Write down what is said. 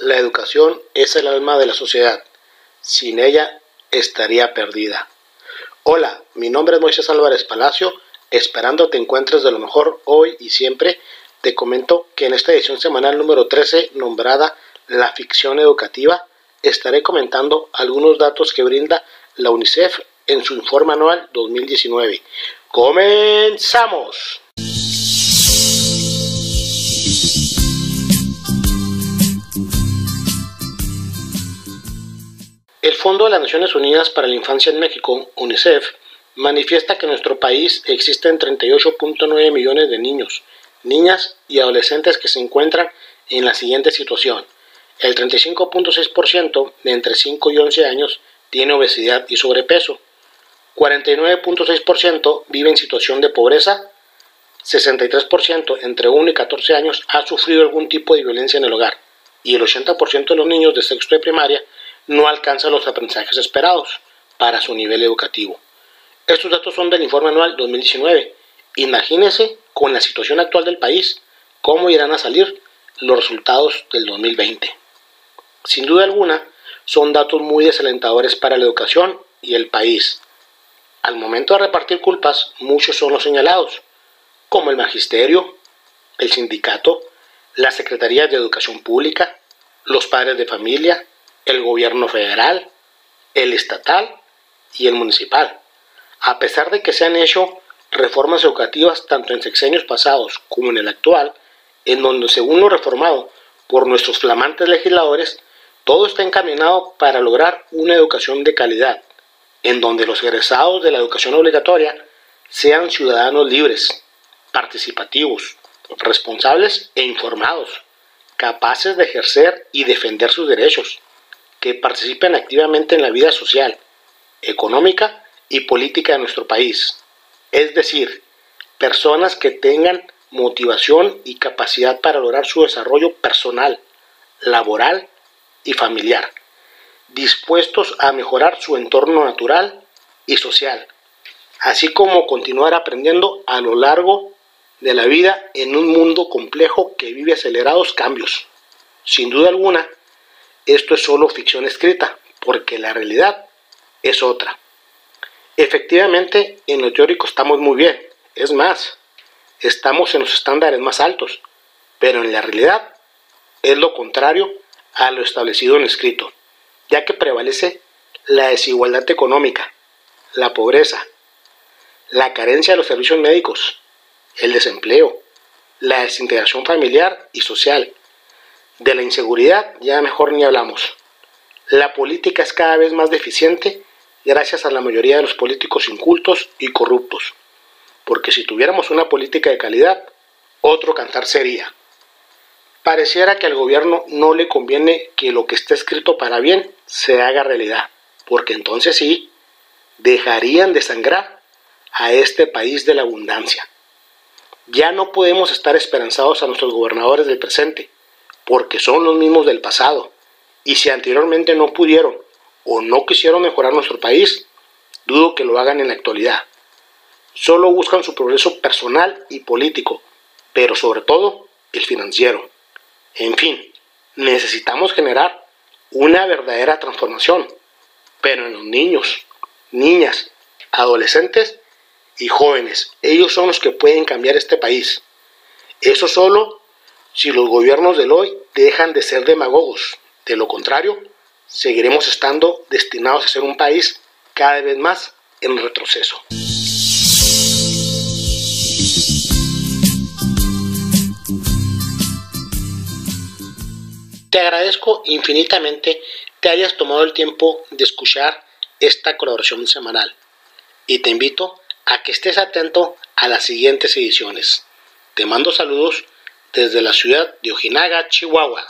La educación es el alma de la sociedad. Sin ella estaría perdida. Hola, mi nombre es Moisés Álvarez Palacio. Esperando te encuentres de lo mejor hoy y siempre, te comento que en esta edición semanal número 13, nombrada La ficción educativa, estaré comentando algunos datos que brinda la UNICEF en su informe anual 2019. ¡Comenzamos! El Fondo de las Naciones Unidas para la Infancia en México, UNICEF, manifiesta que en nuestro país existen 38.9 millones de niños, niñas y adolescentes que se encuentran en la siguiente situación. El 35.6% de entre 5 y 11 años tiene obesidad y sobrepeso. 49.6% vive en situación de pobreza. 63% entre 1 y 14 años ha sufrido algún tipo de violencia en el hogar. Y el 80% de los niños de sexto de primaria no alcanza los aprendizajes esperados para su nivel educativo. Estos datos son del informe anual 2019. Imagínense con la situación actual del país cómo irán a salir los resultados del 2020. Sin duda alguna, son datos muy desalentadores para la educación y el país. Al momento de repartir culpas, muchos son los señalados, como el magisterio, el sindicato, la Secretaría de Educación Pública, los padres de familia, el gobierno federal, el estatal y el municipal. A pesar de que se han hecho reformas educativas tanto en sexenios pasados como en el actual, en donde según lo reformado por nuestros flamantes legisladores, todo está encaminado para lograr una educación de calidad, en donde los egresados de la educación obligatoria sean ciudadanos libres, participativos, responsables e informados, capaces de ejercer y defender sus derechos, que participen activamente en la vida social, económica y política de nuestro país. Es decir, personas que tengan motivación y capacidad para lograr su desarrollo personal, laboral y familiar, dispuestos a mejorar su entorno natural y social, así como continuar aprendiendo a lo largo de la vida en un mundo complejo que vive acelerados cambios. Sin duda alguna, esto es solo ficción escrita, porque la realidad es otra. Efectivamente, en lo teórico estamos muy bien, es más, estamos en los estándares más altos, pero en la realidad es lo contrario a lo establecido en escrito, ya que prevalece la desigualdad económica, la pobreza, la carencia de los servicios médicos, el desempleo, la desintegración familiar y social, de la inseguridad ya mejor ni hablamos. La política es cada vez más deficiente gracias a la mayoría de los políticos incultos y corruptos. Porque si tuviéramos una política de calidad, otro cantar sería. Pareciera que al gobierno no le conviene que lo que esté escrito para bien se haga realidad, porque entonces sí, dejarían de sangrar a este país de la abundancia. Ya no podemos estar esperanzados a nuestros gobernadores del presente, porque son los mismos del pasado. Y si anteriormente no pudieron o no quisieron mejorar nuestro país, dudo que lo hagan en la actualidad. Solo buscan su progreso personal y político, pero sobre todo el financiero. En fin, necesitamos generar una verdadera transformación, pero en los niños, niñas, adolescentes y jóvenes. Ellos son los que pueden cambiar este país. Eso solo si los gobiernos del hoy dejan de ser demagogos. De lo contrario, seguiremos estando destinados a ser un país cada vez más en retroceso. Te agradezco infinitamente que hayas tomado el tiempo de escuchar esta colaboración semanal y te invito a que estés atento a las siguientes ediciones. Te mando saludos desde la ciudad de Ojinaga, Chihuahua.